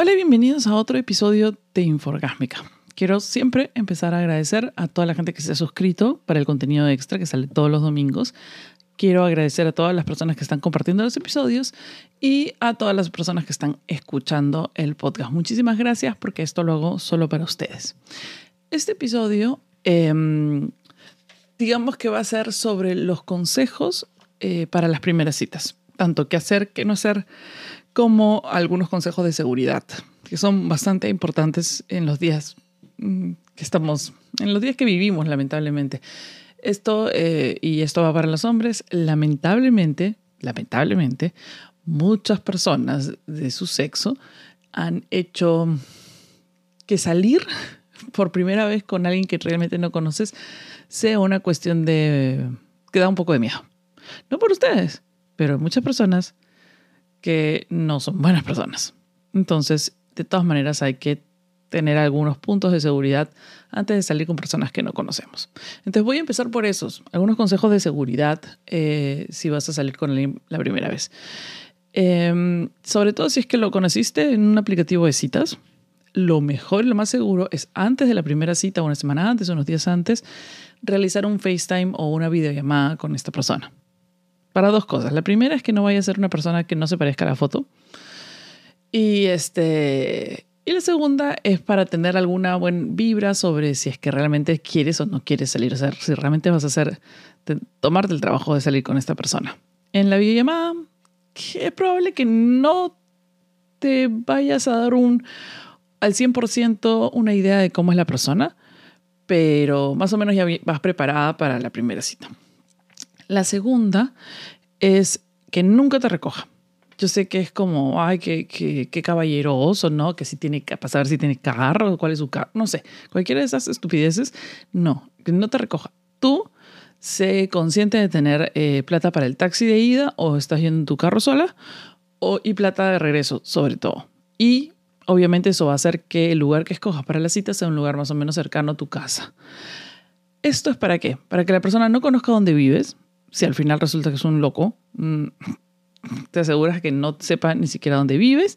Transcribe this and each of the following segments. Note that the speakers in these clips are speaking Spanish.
Hola y bienvenidos a otro episodio de Inforgásmica. Quiero siempre empezar a agradecer a toda la gente que se ha suscrito para el contenido extra que sale todos los domingos. Quiero agradecer a todas las personas que están compartiendo los episodios y a todas las personas que están escuchando el podcast. Muchísimas gracias porque esto lo hago solo para ustedes. Este episodio, em, digamos que va a ser sobre los consejos eh, para las primeras citas. Tanto qué hacer, qué no hacer, como algunos consejos de seguridad, que son bastante importantes en los días mm, que estamos, en los días que vivimos, lamentablemente. Esto, eh, y esto va para los hombres, lamentablemente, lamentablemente, muchas personas de su sexo han hecho que salir por primera vez con alguien que realmente no conoces sea una cuestión de que da un poco de miedo. No por ustedes, pero muchas personas que no son buenas personas. Entonces, de todas maneras, hay que tener algunos puntos de seguridad antes de salir con personas que no conocemos. Entonces voy a empezar por esos, algunos consejos de seguridad eh, si vas a salir con alguien la primera vez. Em, sobre todo si es que lo conociste en un aplicativo de citas, lo mejor y lo más seguro es antes de la primera cita, una semana antes, unos días antes, realizar un FaceTime o una videollamada con esta persona para dos cosas. La primera es que no vaya a ser una persona que no se parezca a la foto. Y, este, y la segunda es para tener alguna buena vibra sobre si es que realmente quieres o no quieres salir. O sea, si realmente vas a hacer, tomarte el trabajo de salir con esta persona. En la videollamada, es probable que no te vayas a dar un al 100% una idea de cómo es la persona, pero más o menos ya vas preparada para la primera cita. La segunda es que nunca te recoja. Yo sé que es como, ay, qué, qué, caballeroso, ¿no? Que si tiene que pasar, si tiene carro, cuál es su carro, no sé. Cualquiera de esas estupideces, no, que no te recoja. Tú sé consciente de tener eh, plata para el taxi de ida o estás yendo en tu carro sola o, y plata de regreso, sobre todo. Y obviamente eso va a hacer que el lugar que escojas para la cita sea un lugar más o menos cercano a tu casa. ¿Esto es para qué? Para que la persona no conozca dónde vives, si al final resulta que es un loco, mm, te aseguras que no sepa ni siquiera dónde vives.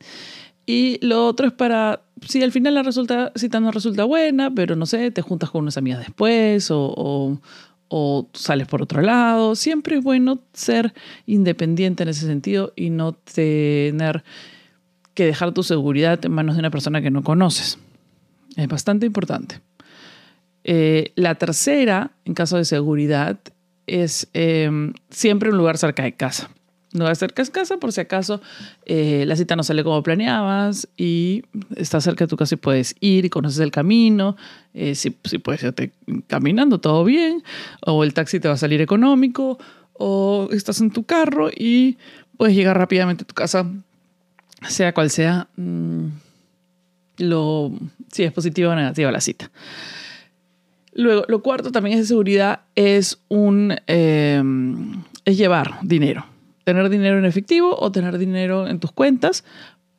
Y lo otro es para, si al final la resulta, cita no resulta buena, pero no sé, te juntas con unas amigas después o, o sales por otro lado. Siempre es bueno ser independiente en ese sentido y no tener que dejar tu seguridad en manos de una persona que no conoces. Es bastante importante. Eh, la tercera, en caso de seguridad, es em, siempre un lugar cerca de casa. Un lugar cerca de casa por si acaso eh, la cita no sale como planeabas y estás cerca de tu casa y puedes ir y conoces el camino. Eh, si, si, puedes irte caminando, todo bien. O el taxi te va a salir económico. O estás en tu carro y puedes llegar rápidamente a tu casa, sea cual sea mm, lo, si es positiva o negativa la cita. Luego, lo cuarto también es de seguridad, es un em, es llevar dinero. Tener dinero en efectivo o tener dinero en tus cuentas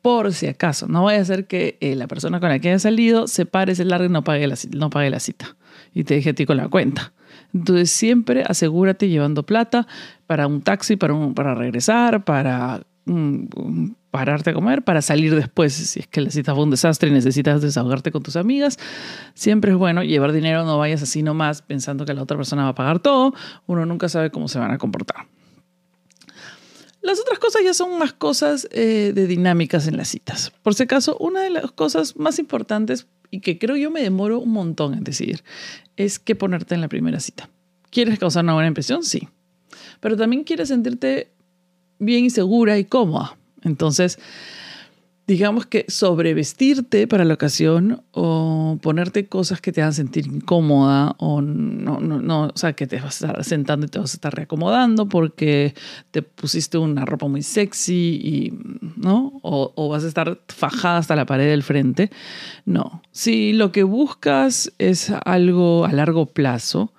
por si acaso. No vaya a ser que eh, la persona con la que hayas salido se pare, se largue y no pague, la, no pague la cita y te deje a ti con la cuenta. Entonces siempre asegúrate llevando plata para un taxi, para, un, para regresar, para pararte a comer para salir después. Si es que la cita fue un desastre y necesitas desahogarte con tus amigas, siempre es bueno llevar dinero, no vayas así nomás pensando que la otra persona va a pagar todo. Uno nunca sabe cómo se van a comportar. Las otras cosas ya son más cosas eh, de dinámicas en las citas. Por si acaso, una de las cosas más importantes y que creo yo me demoro un montón en decidir es qué ponerte en la primera cita. ¿Quieres causar una buena impresión? Sí. Pero también quieres sentirte bien y segura y cómoda. Entonces, digamos que sobrevestirte para la ocasión o ponerte cosas que te hagan sentir incómoda o no, no, no, o sea, que te vas a estar sentando y te vas a estar reacomodando porque te pusiste una ropa muy sexy y, ¿no? O, o vas a estar fajada hasta la pared del frente. No, si lo que buscas es algo a largo plazo,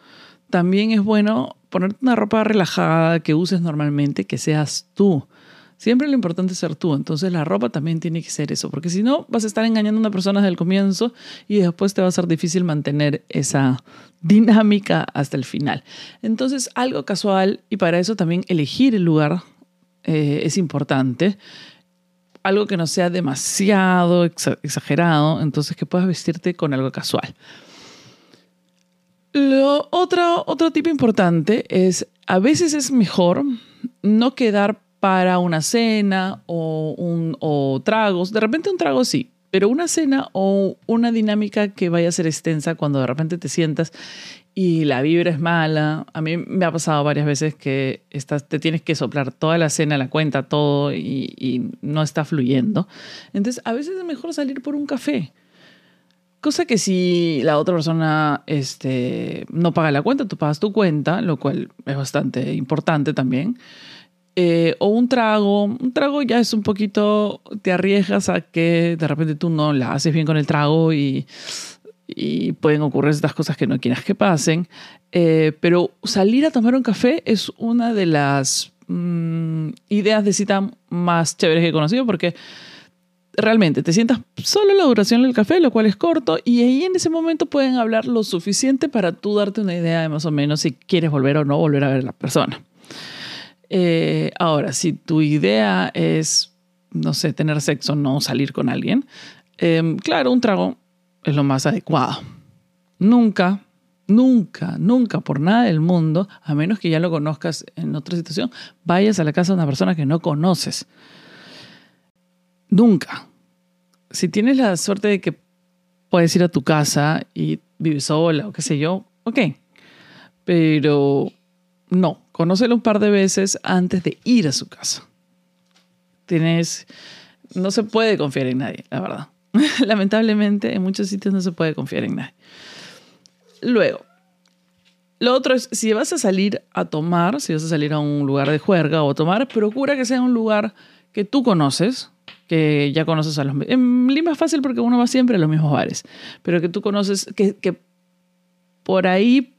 también es bueno ponerte una ropa relajada que uses normalmente, que seas tú. Siempre lo importante es ser tú, entonces la ropa también tiene que ser eso, porque si no vas a estar engañando a una persona desde el comienzo y después te va a ser difícil mantener esa dinámica hasta el final. Entonces algo casual y para eso también elegir el lugar eh, es importante. algo que no sea demasiado exagerado, entonces que puedas vestirte con algo casual. Lo otro, otro tipo importante es, a veces es mejor no quedar para una cena o, un, o tragos. De repente un trago sí, pero una cena o una dinámica que vaya a ser extensa cuando de repente te sientas y la vibra es mala. A mí me ha pasado varias veces que estás, te tienes que soplar toda la cena, la cuenta, todo y, y no está fluyendo. Entonces, a veces es mejor salir por un café. Cosa que si la otra persona este, no paga la cuenta, tú pagas tu cuenta, lo cual es bastante importante también. Eh, o un trago, un trago ya es un poquito, te arriesgas a que de repente tú no la haces bien con el trago y pueden ocurrir estas cosas que no quieras que pasen. Eh, pero salir a tomar un café es una de las mm, ideas de cita más chéveres que he conocido porque realmente te sientas solo la duración del café, lo cual es corto, y ahí en ese momento pueden hablar lo suficiente para tú darte una idea de más o menos si quieres volver o no volver a ver a la persona. Eh, ahora, si tu idea es, no sé, tener sexo, no salir con alguien, eh, claro, un trago es lo más adecuado. Nunca, nunca, nunca por nada del mundo, a menos que ya lo conozcas en otra situación, vayas a la casa de una persona que no conoces. Nunca. Si tienes la suerte de que puedes ir a tu casa y vives sola o qué sé yo, ok. Pero no, conócelo un par de veces antes de ir a su casa. Tienes, no se puede confiar en nadie, la verdad. Lamentablemente, en muchos sitios no se puede confiar en nadie. Luego, lo otro es, si vas a salir a tomar, si vas a salir a un lugar de juerga o a tomar, procura que sea un lugar que tú conoces, que ya conoces a los... En Lima es fácil porque uno va siempre a los mismos bares, pero que tú conoces, que, que por ahí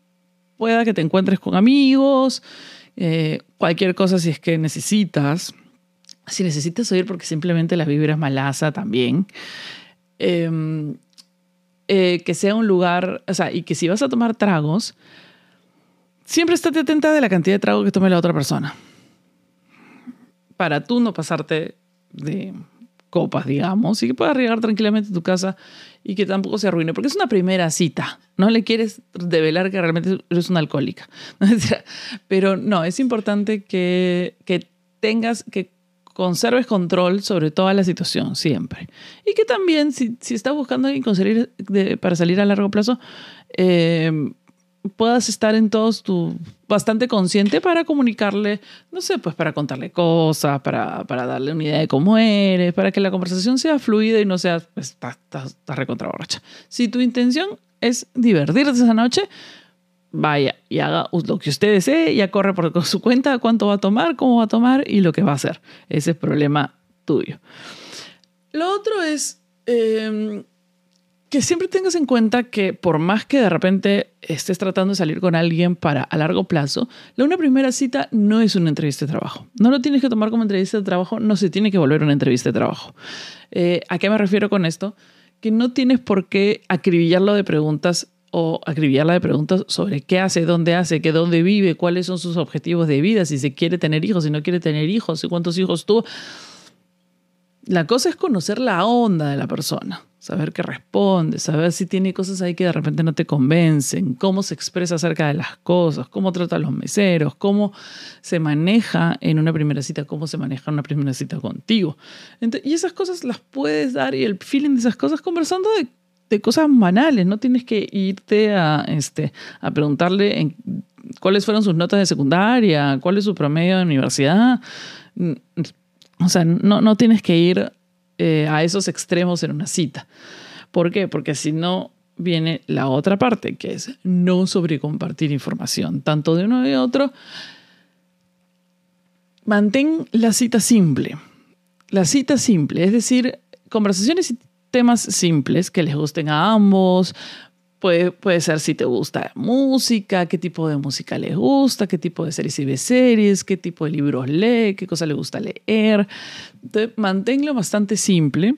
pueda que te encuentres con amigos, eh, cualquier cosa si es que necesitas. Si necesitas oír porque simplemente la vibra es malaza también. Em, eh, que sea un lugar, o sea, y que si vas a tomar tragos, siempre estate atenta de la cantidad de trago que tome la otra persona. Para tú no pasarte de copas, digamos, y que puedas llegar tranquilamente a tu casa y que tampoco se arruine, porque es una primera cita. No le quieres develar que realmente eres una alcohólica. Pero no, es importante que, que tengas, que conserves control sobre toda la situación siempre. Y que también, si, si estás buscando alguien conseguir para salir a largo plazo, eh, puedas estar en todos tu bastante consciente para comunicarle, no sé, pues para contarle cosas, para, para darle una idea de cómo eres, para que la conversación sea fluida y no sea, pues, estás está, recontra borracha. Si tu intención es divertirte esa noche, vaya y haga lo que usted desee, ya corre por su cuenta cuánto va a tomar, cómo va a tomar y lo que va a hacer. Ese es problema tuyo. Lo otro es em, que siempre tengas en cuenta que por más que de repente estés tratando de salir con alguien para a largo plazo, la una primera cita no es una entrevista de trabajo. No lo tienes que tomar como entrevista de trabajo, no se tiene que volver una entrevista de trabajo. Eh, ¿A qué me refiero con esto? Que no tienes por qué acribillarlo de preguntas o acribillarla de preguntas sobre qué hace, dónde hace, qué dónde vive, cuáles son sus objetivos de vida, si se quiere tener hijos, si no quiere tener hijos, cuántos hijos tuvo. La cosa es conocer la onda de la persona, saber qué responde, saber si tiene cosas ahí que de repente no te convencen, cómo se expresa acerca de las cosas, cómo trata a los meseros, cómo se maneja en una primera cita, cómo se maneja en una primera cita contigo. y esas cosas las puedes dar y el feeling de esas cosas conversando de cosas banales, no tienes que irte a, este, a preguntarle cuáles fueron sus notas de secundaria, cuál es su promedio de universidad. O sea, no, no tienes que ir eh, a esos extremos en una cita. ¿Por qué? Porque si no, viene la otra parte, que es no sobrecompartir información, tanto de uno y de otro. Mantén la cita simple. La cita simple, es decir, conversaciones temas simples que les gusten a ambos. Puede, puede ser si te gusta música, qué tipo de música les gusta, qué tipo de series y series, qué tipo de libros lee, qué cosa le gusta leer. Entonces, manténlo bastante simple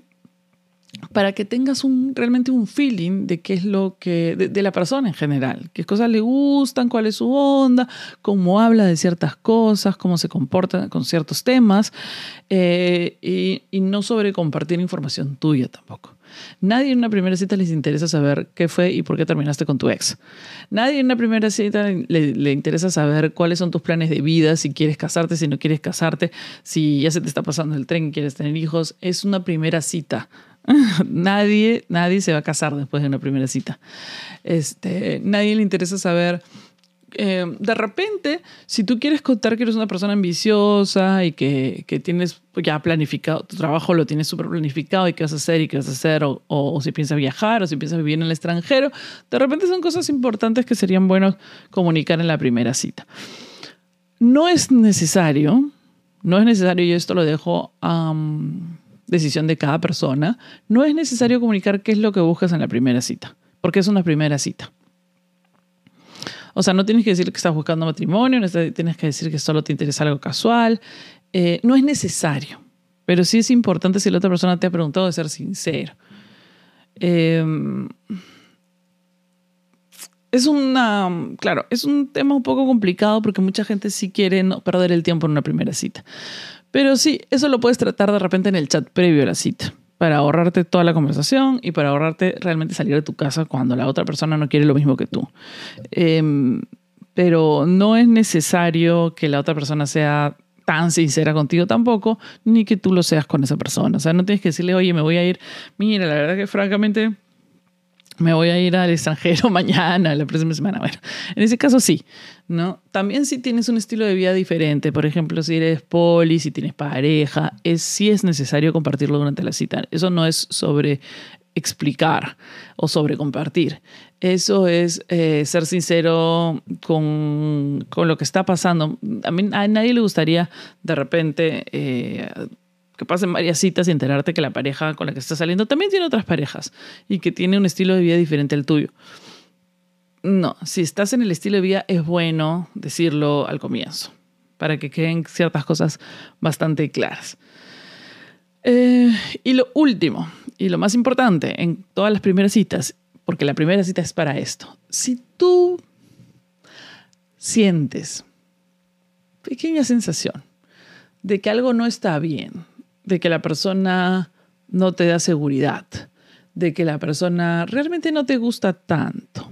para que tengas un, realmente un feeling de qué es lo que, de, la persona en general, qué cosas le gustan, cuál es su onda, cómo habla de ciertas cosas, cómo se comporta con ciertos temas, eh, y, no sobre compartir información tuya tampoco. Nadie en una primera cita les interesa saber qué fue y por qué terminaste con tu ex. Nadie en una primera cita le, le, interesa saber cuáles son tus planes de vida, si quieres casarte, si no quieres casarte, si ya se te está pasando el tren y quieres tener hijos. Es una primera cita. nadie, nadie se va a casar después de una primera cita. Este, nadie le interesa saber. Eh, de repente, si tú quieres contar que eres una persona ambiciosa y que, que tienes ya planificado, tu trabajo lo tienes súper planificado y qué vas a hacer y qué vas a hacer, o, o, si piensas viajar o si piensas vivir en el extranjero, de repente son cosas importantes que serían buenos comunicar en la primera cita. No es necesario, no es necesario, y esto lo dejo a decisión de cada persona, no es necesario comunicar qué es lo que buscas en la primera cita, porque es una primera cita. O sea, no tienes que decir que estás buscando matrimonio, no tienes que decir que solo te interesa algo casual. Eh, no es necesario, pero sí es importante si la otra persona te ha preguntado de ser sincero. Em, es una, claro, es un tema un poco complicado porque mucha gente sí quiere no perder el tiempo en una primera cita. Pero sí, eso lo puedes tratar de repente en el chat previo a la cita, para ahorrarte toda la conversación y para ahorrarte realmente salir de tu casa cuando la otra persona no quiere lo mismo que tú. Em, pero no es necesario que la otra persona sea tan sincera contigo tampoco, ni que tú lo seas con esa persona. O sea, no tienes que decirle, oye, me voy a ir. Mira, la verdad que francamente me voy a ir al extranjero mañana, la próxima semana. Bueno, en ese caso sí, ¿no? También si tienes un estilo de vida diferente, por ejemplo, si eres poli, si tienes pareja, es, sí es necesario compartirlo durante la cita. Eso no es sobre explicar o sobre compartir. Eso es eh, ser sincero con, con, lo que está pasando. A, mí, a nadie le gustaría de repente... Eh, que pasen varias citas y enterarte que la pareja con la que estás saliendo también tiene otras parejas y que tiene un estilo de vida diferente al tuyo. No, si estás en el estilo de vida es bueno decirlo al comienzo, para que queden ciertas cosas bastante claras. Eh, y lo último, y lo más importante en todas las primeras citas, porque la primera cita es para esto, si tú sientes pequeña sensación de que algo no está bien, de que la persona no te da seguridad, de que la persona realmente no te gusta tanto.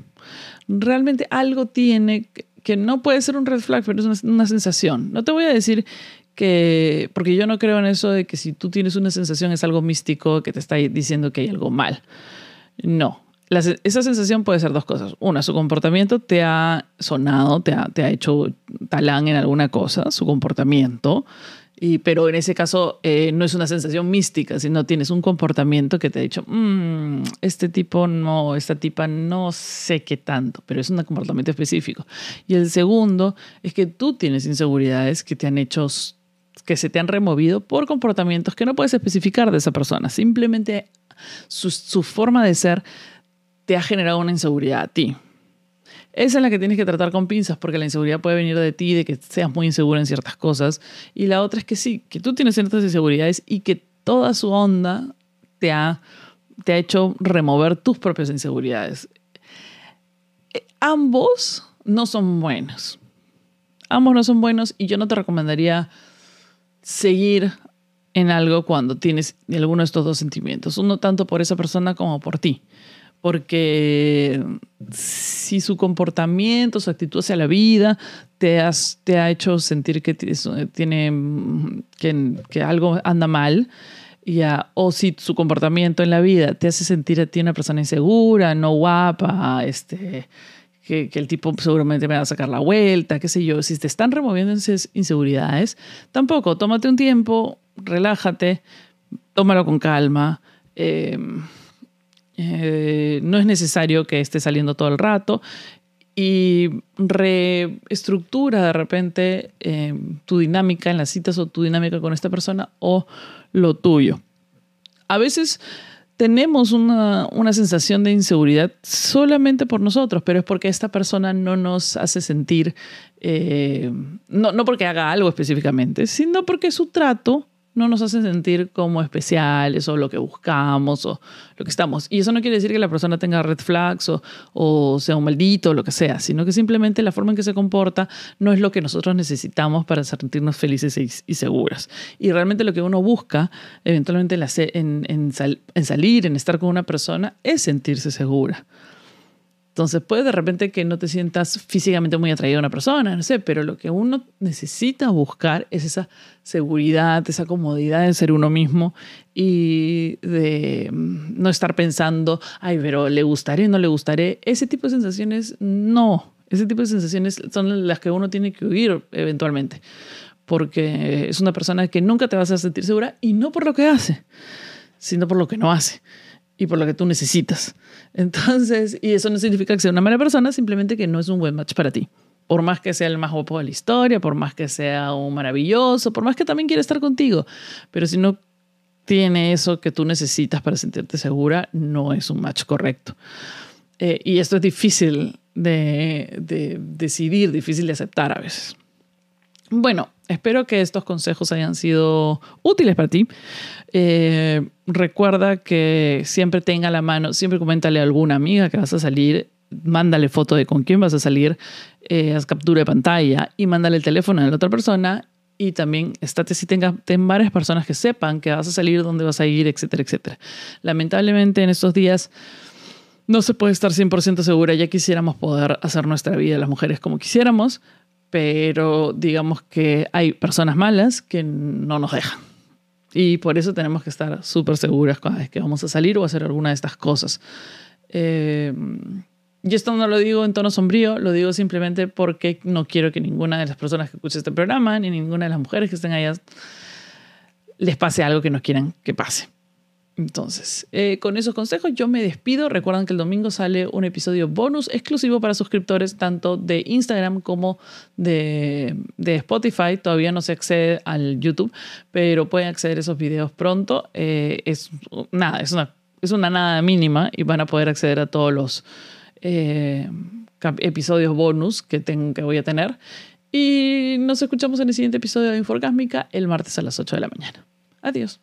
Realmente algo tiene que no puede ser un red flag, pero es una, sensación. No te voy a decir que, porque yo no creo en eso de que si tú tienes una sensación es algo místico que te está diciendo que hay algo mal. No. esa sensación puede ser dos cosas. Una, su comportamiento te ha sonado, te ha, te ha hecho talán en alguna cosa, su comportamiento y, pero en ese caso eh, no es una sensación mística, sino tienes un comportamiento que te ha dicho, mm, este tipo no, esta tipa no sé qué tanto, pero es un comportamiento específico. Y el segundo es que tú tienes inseguridades que te han hecho, que se te han removido por comportamientos que no puedes especificar de esa persona. Simplemente su, su forma de ser te ha generado una inseguridad a ti. Esa es la que tienes que tratar con pinzas porque la inseguridad puede venir de ti, de que seas muy insegura en ciertas cosas. Y la otra es que sí, que tú tienes ciertas inseguridades y que toda su onda te ha, te ha hecho remover tus propias inseguridades. Eh, ambos no son buenos. Ambos no son buenos y yo no te recomendaría seguir en algo cuando tienes alguno de estos dos sentimientos. Uno tanto por esa persona como por ti porque si su comportamiento, su actitud hacia la vida te, te ha hecho sentir que, tiene, que, algo anda mal, ya, o si su comportamiento en la vida te hace sentir a ti una persona insegura, no guapa, este, que, que, el tipo seguramente me va a sacar la vuelta, qué sé yo, si te están removiendo esas inseguridades, tampoco, tómate un tiempo, relájate, tómalo con calma. Eh, eh, no es necesario que esté saliendo todo el rato y reestructura de repente eh, tu dinámica en las citas o tu dinámica con esta persona o lo tuyo. A veces tenemos una, sensación de inseguridad solamente por nosotros, pero es porque esta persona no nos hace sentir, eh, no, no porque haga algo específicamente, sino porque su trato no nos hacen sentir como especiales o lo que buscamos o lo que estamos. Y eso no quiere decir que la persona tenga red flags o, o sea un maldito o lo que sea, sino que simplemente la forma en que se comporta no es lo que nosotros necesitamos para sentirnos felices y, seguras. Y realmente lo que uno busca eventualmente en, en, en salir, en estar con una persona, es sentirse segura. Entonces puede de repente que no te sientas físicamente muy atraído a una persona, no sé, pero lo que uno necesita buscar es esa seguridad, esa comodidad de ser uno mismo y de mm, no estar pensando, ay, pero le gustaré, no le gustaré. Ese tipo de sensaciones no, ese tipo de sensaciones son las que uno tiene que huir eventualmente, porque es una persona que nunca te vas a sentir segura y no por lo que hace, sino por lo que no hace y por lo que tú necesitas. Entonces, y eso no significa que sea una mala persona, simplemente que no es un buen match para ti. Por más que sea el más guapo de la historia, por más que sea un maravilloso, por más que también quiera estar contigo. Pero si no tiene eso que tú necesitas para sentirte segura, no es un match correcto. Eh, y esto es difícil de, de decidir, difícil de aceptar a veces. Bueno, espero que estos consejos hayan sido útiles para ti. Eh, recuerda que siempre tenga la mano, siempre coméntale a alguna amiga que vas a salir, mándale foto de con quién vas a salir, eh, haz captura de pantalla y mándale el teléfono a la otra persona y también estate si tenga ten varias personas que sepan que vas a salir, dónde vas a ir, etcétera, etcétera. Lamentablemente en estos días no se puede estar 100% segura, ya quisiéramos poder hacer nuestra vida las mujeres como quisiéramos, pero digamos que hay personas malas que no nos dejan. Y por eso tenemos que estar súper seguras cada vez que vamos a salir o hacer alguna de estas cosas. Eh, y esto no lo digo en tono sombrío, lo digo simplemente porque no quiero que ninguna de las personas que escuche este programa, ni ninguna de las mujeres que estén allá, les pase algo que no quieran que pase. Entonces, eh, con esos consejos yo me despido. Recuerden que el domingo sale un episodio bonus exclusivo para suscriptores tanto de Instagram como de, Spotify. Todavía no se accede al YouTube, pero pueden acceder a esos videos pronto. Eh, es nada, es una, es una nada mínima y van a poder acceder a todos los eh, episodios bonus que, tengo, que voy a tener. Y nos escuchamos en el siguiente episodio de Inforgásmica el martes a las 8 de la mañana. Adiós.